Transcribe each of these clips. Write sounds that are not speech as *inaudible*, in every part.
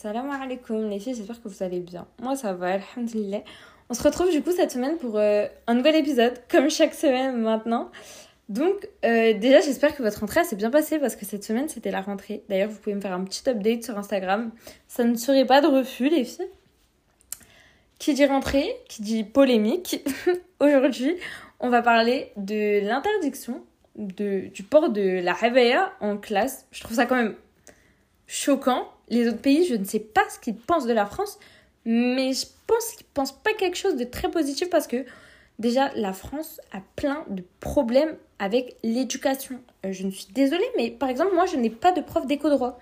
Salam alaikum les filles, j'espère que vous allez bien. Moi ça va, alhamdulillah. On se retrouve du coup cette semaine pour euh, un nouvel épisode, comme chaque semaine maintenant. Donc euh, déjà j'espère que votre rentrée s'est bien passée parce que cette semaine c'était la rentrée. D'ailleurs vous pouvez me faire un petit update sur Instagram. Ça ne serait pas de refus les filles. Qui dit rentrée, qui dit polémique. *laughs* Aujourd'hui on va parler de l'interdiction du port de la réveilla en classe. Je trouve ça quand même choquant. Les autres pays, je ne sais pas ce qu'ils pensent de la France, mais je pense qu'ils pensent pas quelque chose de très positif parce que déjà la France a plein de problèmes avec l'éducation. Euh, je ne suis désolée, mais par exemple moi je n'ai pas de prof d'éco-droit.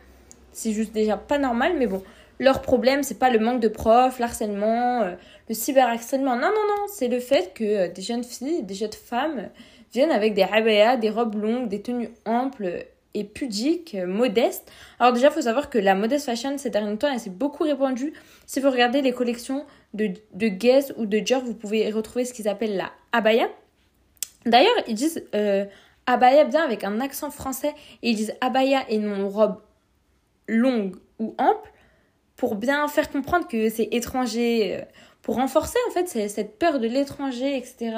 C'est juste déjà pas normal, mais bon. Leur problème, c'est pas le manque de profs, l'harcèlement, euh, le cyberharcèlement. Non, non, non, c'est le fait que euh, des jeunes filles, des jeunes femmes viennent avec des rabayas, des robes longues, des tenues amples et pudiques, euh, modestes. Alors déjà, il faut savoir que la modest fashion, ces derniers temps, elle s'est beaucoup répandue. Si vous regardez les collections de, de Guess ou de Dior, vous pouvez retrouver ce qu'ils appellent la abaya. D'ailleurs, ils disent euh, abaya bien avec un accent français et ils disent abaya et non robe longue ou ample pour bien faire comprendre que c'est étranger, euh, pour renforcer en fait cette peur de l'étranger, etc.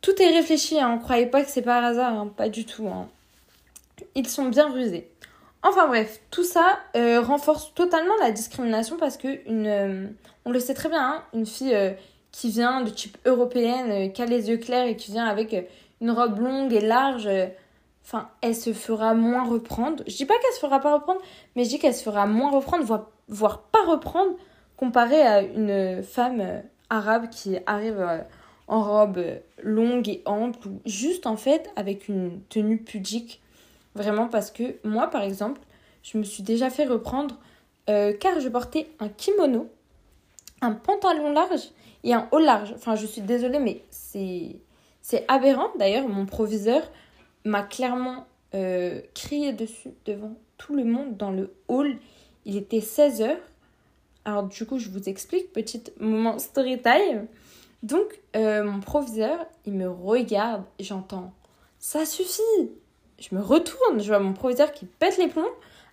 Tout est réfléchi, hein. croyez pas que c'est par hasard, hein. pas du tout. Hein. Ils sont bien rusés. Enfin bref, tout ça euh, renforce totalement la discrimination parce que une, euh, on le sait très bien, hein, une fille euh, qui vient de type européenne, qui a les yeux clairs et qui vient avec une robe longue et large, enfin, elle se fera moins reprendre. Je dis pas qu'elle se fera pas reprendre, mais je dis qu'elle se fera moins reprendre, voire, voire pas reprendre, comparée à une femme arabe qui arrive en robe longue et ample ou juste en fait avec une tenue pudique. Vraiment parce que moi par exemple, je me suis déjà fait reprendre euh, car je portais un kimono, un pantalon large et un haut large. Enfin je suis désolée mais c'est aberrant. D'ailleurs mon proviseur m'a clairement euh, crié dessus devant tout le monde dans le hall. Il était 16h. Alors du coup je vous explique, petit moment story time. Donc, euh, mon proviseur, il me regarde, j'entends ça suffit. Je me retourne, je vois mon proviseur qui pète les plombs,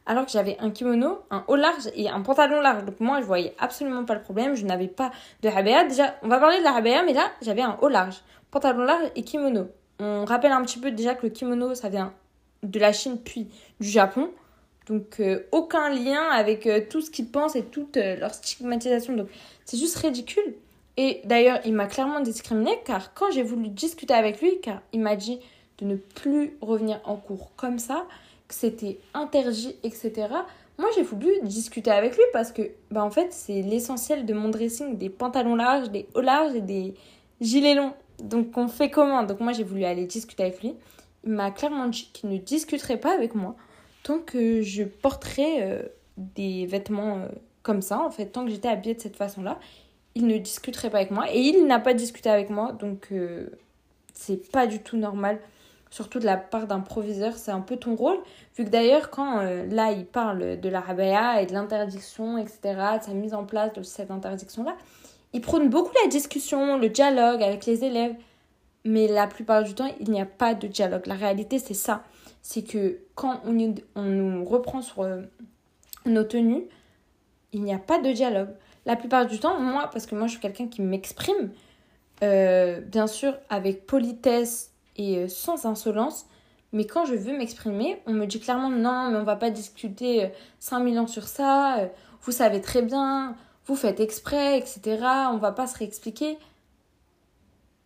alors que j'avais un kimono, un haut large et un pantalon large. Donc, moi, je voyais absolument pas le problème. Je n'avais pas de rabea. Déjà, on va parler de la rabea, mais là, j'avais un haut large, pantalon large et kimono. On rappelle un petit peu déjà que le kimono, ça vient de la Chine puis du Japon. Donc, euh, aucun lien avec euh, tout ce qu'ils pensent et toute leur stigmatisation. Donc, c'est juste ridicule. Et d'ailleurs, il m'a clairement discriminé car quand j'ai voulu discuter avec lui, car il m'a dit de ne plus revenir en cours comme ça, que c'était interdit, etc. Moi, j'ai voulu discuter avec lui parce que, bah, en fait, c'est l'essentiel de mon dressing des pantalons larges, des hauts larges et des gilets longs. Donc, on fait comment? Donc, moi, j'ai voulu aller discuter avec lui. Il m'a clairement dit qu'il ne discuterait pas avec moi tant que je porterais euh, des vêtements euh, comme ça, en fait, tant que j'étais habillée de cette façon-là il ne discuterait pas avec moi. Et il n'a pas discuté avec moi, donc euh, c'est pas du tout normal. Surtout de la part d'un proviseur, c'est un peu ton rôle. Vu que d'ailleurs, quand euh, là, il parle de la rabaya et de l'interdiction, etc., de sa mise en place de cette interdiction-là, il prône beaucoup la discussion, le dialogue avec les élèves. Mais la plupart du temps, il n'y a pas de dialogue. La réalité, c'est ça. C'est que quand on, on nous reprend sur euh, nos tenues, il n'y a pas de dialogue la plupart du temps, moi, parce que moi je suis quelqu'un qui m'exprime, euh, bien sûr avec politesse et euh, sans insolence, mais quand je veux m'exprimer, on me dit clairement non, mais on va pas discuter 5000 euh, ans sur ça, vous savez très bien, vous faites exprès, etc. On va pas se réexpliquer.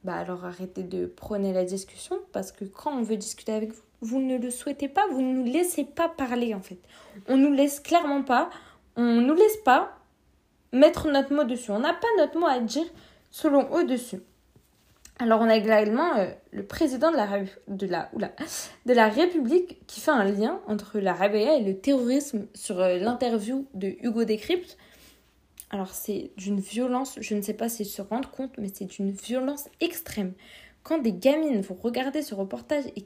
Bah alors arrêtez de prôner la discussion parce que quand on veut discuter avec vous, vous ne le souhaitez pas, vous ne nous laissez pas parler en fait. On nous laisse clairement pas, on nous laisse pas mettre notre mot dessus. On n'a pas notre mot à dire selon au-dessus. Alors on a également euh, le président de la, de, la, de la République qui fait un lien entre la rabia et le terrorisme sur euh, l'interview de Hugo Décrypte. Alors c'est d'une violence, je ne sais pas si se rendre compte, mais c'est d'une violence extrême. Quand des gamines vont regarder ce reportage et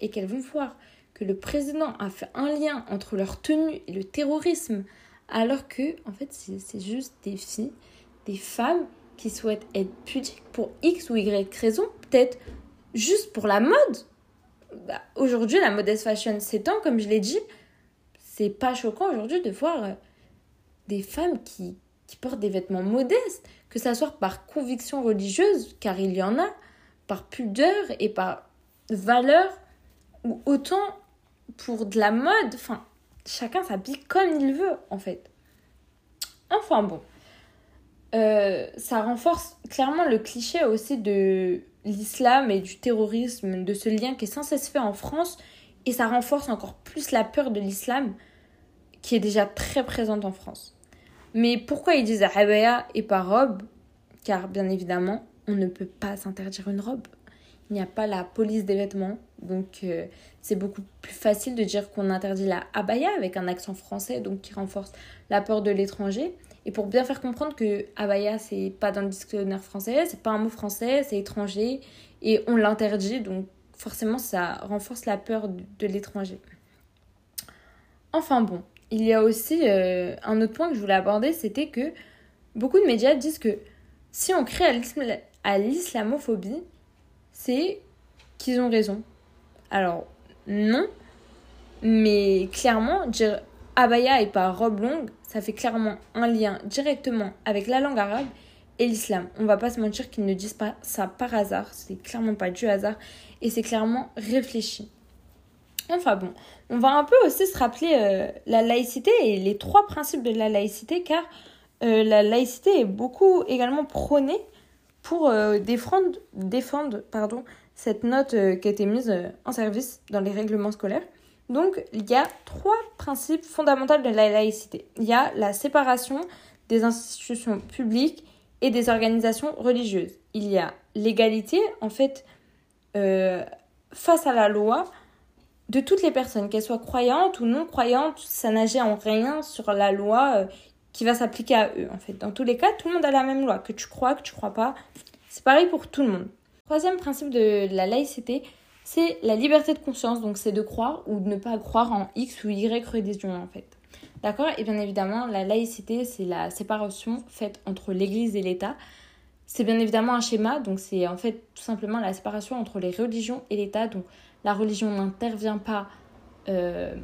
et qu'elles vont voir que le président a fait un lien entre leur tenue et le terrorisme, alors que, en fait, c'est juste des filles, des femmes qui souhaitent être pudiques pour X ou Y raison, peut-être juste pour la mode. Bah, aujourd'hui, la modest fashion s'étend, comme je l'ai dit. C'est pas choquant aujourd'hui de voir euh, des femmes qui, qui portent des vêtements modestes, que ça soit par conviction religieuse, car il y en a, par pudeur et par valeur, ou autant pour de la mode. Enfin, chacun s'habille comme il veut, en fait. Enfin bon. Euh, ça renforce clairement le cliché aussi de l'islam et du terrorisme, de ce lien qui est sans cesse fait en France, et ça renforce encore plus la peur de l'islam qui est déjà très présente en France. Mais pourquoi ils disent abaya et pas robe? Car bien évidemment, on ne peut pas s'interdire une robe. Il n'y a pas la police des vêtements, donc euh, c'est beaucoup plus facile de dire qu'on interdit la abaya avec un accent français, donc qui renforce la peur de l'étranger. Et pour bien faire comprendre que abaya c'est pas dans le dictionnaire français, c'est pas un mot français, c'est étranger et on l'interdit, donc forcément ça renforce la peur de l'étranger. Enfin bon, il y a aussi euh, un autre point que je voulais aborder, c'était que beaucoup de médias disent que si on crée à l'islamophobie, c'est qu'ils ont raison. Alors, non, mais clairement, dire abaya et pas robe longue, ça fait clairement un lien directement avec la langue arabe et l'islam. On va pas se mentir qu'ils ne disent pas ça par hasard, c'est clairement pas du hasard et c'est clairement réfléchi. Enfin bon, on va un peu aussi se rappeler euh, la laïcité et les trois principes de la laïcité, car euh, la laïcité est beaucoup également prônée pour euh, défendre, défendre pardon, cette note qui a été mise en service dans les règlements scolaires. Donc, il y a trois principes fondamentaux de la laïcité. Il y a la séparation des institutions publiques et des organisations religieuses. Il y a l'égalité, en fait, face à la loi, de toutes les personnes, qu'elles soient croyantes ou non croyantes, ça n'agit en rien sur la loi euh, qui va s'appliquer à eux. En fait, dans tous les cas, tout le monde a la même loi, que tu crois, que tu crois pas. C'est pareil pour tout le monde. Troisième principe de la laïcité, c'est la liberté de conscience. Donc, c'est de croire ou de ne pas croire en X ou Y religion, en fait. D'accord? Et bien évidemment, la laïcité, c'est la séparation faite entre l'Église et l'État. C'est bien évidemment un schéma, donc c'est en fait tout simplement la séparation entre les religions et l'État. Donc la religion n'intervient pas euh,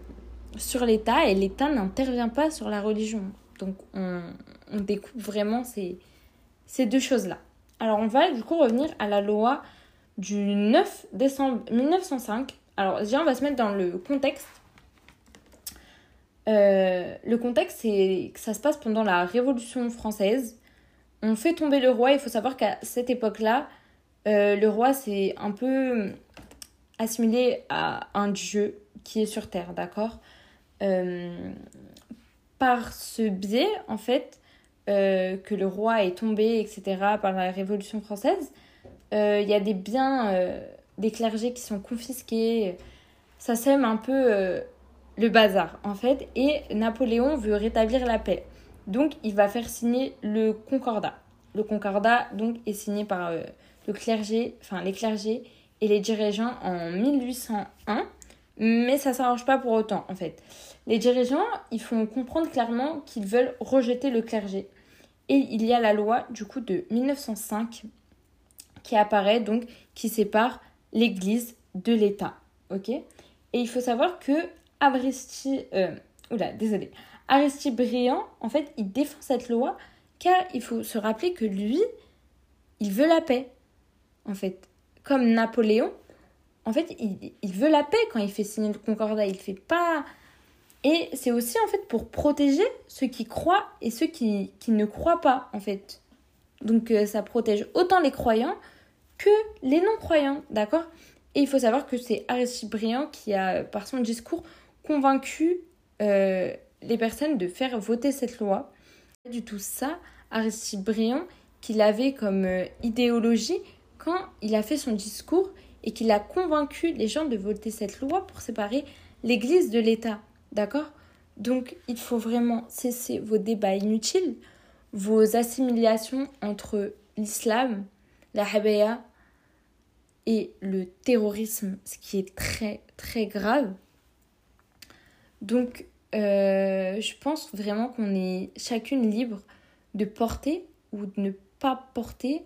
sur l'État et l'État n'intervient pas sur la religion. Donc on, découpe vraiment ces, ces deux choses-là. Alors on va du coup revenir à la loi du 9 décembre 1905. Alors déjà on va se mettre dans le contexte. Euh, le contexte c'est que ça se passe pendant la Révolution française. On fait tomber le roi. Il faut savoir qu'à cette époque-là, euh, le roi c'est un peu assimilé à un dieu qui est sur Terre, d'accord? Euh, Par ce biais, en fait, euh, que le roi est tombé, etc., par la Révolution française, euh, il y a des biens des clergés qui sont confisqués. Ça sème un peu le bazar, en fait. Et Napoléon veut rétablir la paix. Donc, il va faire signer le Concordat. Le Concordat, donc, est signé par le clergé, enfin, les clergés et les dirigeants en 1801, mais ça s'arrange pas pour autant en fait. Les dirigeants, ils font comprendre clairement qu'ils veulent rejeter le clergé. Et il y a la loi du coup de 1905 qui apparaît donc qui sépare l'Église de l'État, ok? Et il faut savoir que Aristi, euh, oula, désolé, Aristide Briand, en fait, il défend cette loi car il faut se rappeler que lui, il veut la paix, en fait comme Napoléon, en fait, il, veut la paix quand il fait signer le concordat. Il fait pas. Et c'est aussi en fait pour protéger ceux qui croient et ceux qui, ne croient pas, en fait. Donc euh, ça protège autant les croyants que les non-croyants, d'accord? Et il faut savoir que c'est Aristide Briand qui a, par son discours, convaincu euh, les personnes de faire voter cette loi. Du tout ça, Aristide Briand, qu'il avait comme euh, idéologie quand il a fait son discours et qu'il a convaincu les gens de voter cette loi pour séparer l'Église de l'État. D'accord? Donc il faut vraiment cesser vos débats inutiles, vos assimilations entre l'islam, la habaya et le terrorisme, ce qui est très très grave. Donc euh, je pense vraiment qu'on est chacune libre de porter ou de ne pas porter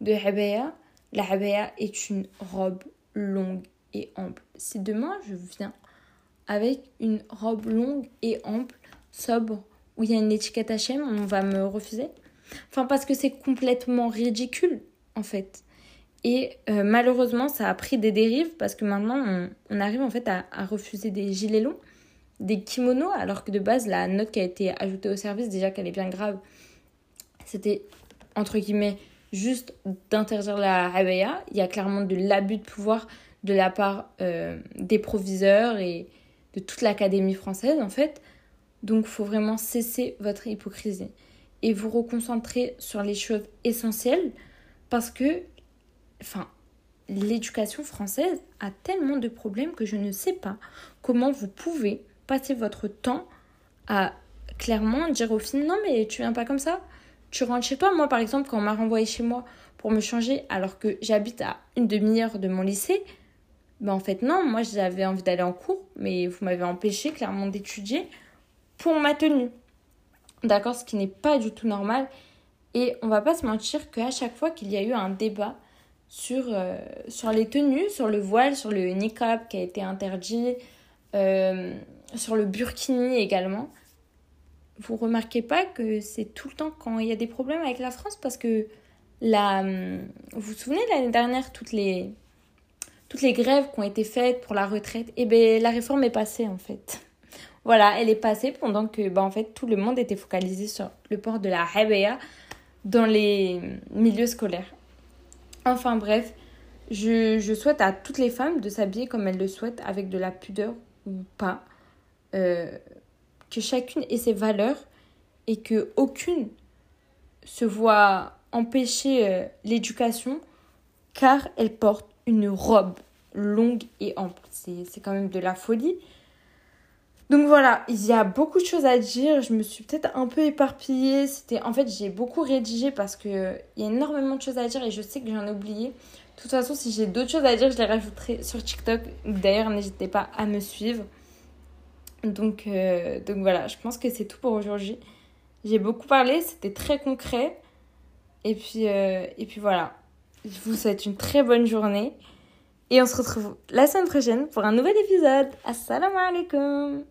de habaya la habaya est une robe longue et ample. Si demain je viens avec une robe longue et ample, sobre, où il y a une étiquette HM, on va me refuser. Enfin, parce que c'est complètement ridicule, en fait. Et euh, malheureusement, ça a pris des dérives parce que maintenant, on, arrive en fait à, refuser des gilets longs, des kimonos, alors que de base, la note qui a été ajoutée au service, déjà qu'elle est bien grave, c'était entre guillemets juste d'interdire la habaya. Il y a clairement de l'abus de pouvoir de la part euh, des proviseurs et de toute l'académie française en fait. Donc faut vraiment cesser votre hypocrisie et vous reconcentrer sur les choses essentielles parce que enfin l'éducation française a tellement de problèmes que je ne sais pas comment vous pouvez passer votre temps à clairement dire aux filles non mais tu viens pas comme ça. Tu rentres chez toi. Moi par exemple quand on m'a renvoyé chez moi pour me changer alors que j'habite à une demi-heure de mon lycée ben en fait non. Moi j'avais envie d'aller en cours mais vous m'avez empêché clairement d'étudier pour ma tenue d'accord ce qui n'est pas du tout normal et on va pas se mentir qu'à chaque fois qu'il y a eu un débat sur, euh, sur les tenues, sur le voile, sur le niqab qui a été interdit, euh, sur le burkini également. Vous remarquez pas que c'est tout le temps quand il y a des problèmes avec la France? Parce que la, vous vous souvenez l'année dernière toutes les, toutes les grèves qui ont été faites pour la retraite, et eh ben la réforme est passée en fait. Voilà, elle est passée pendant que ben, en fait tout le monde était focalisé sur le port de la hebea dans les milieux scolaires. Enfin bref, je, je, souhaite à toutes les femmes de s'habiller comme elles le souhaitent, avec de la pudeur ou pas. Euh, que chacune ait ses valeurs et que aucune se voit empêcher euh, l'éducation car elle porte une robe longue et ample. C'est quand même de la folie. Donc voilà, il y a beaucoup de choses à dire. Je me suis peut-être un peu éparpillée. C'était en fait j'ai beaucoup rédigé parce que il y a énormément de choses à dire et je sais que j'en ai oublié. De toute façon, si j'ai d'autres choses à dire, je les rajouterai sur TikTok. D'ailleurs, n'hésitez pas à me suivre. Donc, euh, voilà, je pense que c'est tout pour aujourd'hui. J'ai beaucoup parlé, c'était très concret. Et puis, euh, et puis voilà, je vous souhaite une très bonne journée. Et on se retrouve la semaine prochaine pour un nouvel épisode. Assalamu alaikum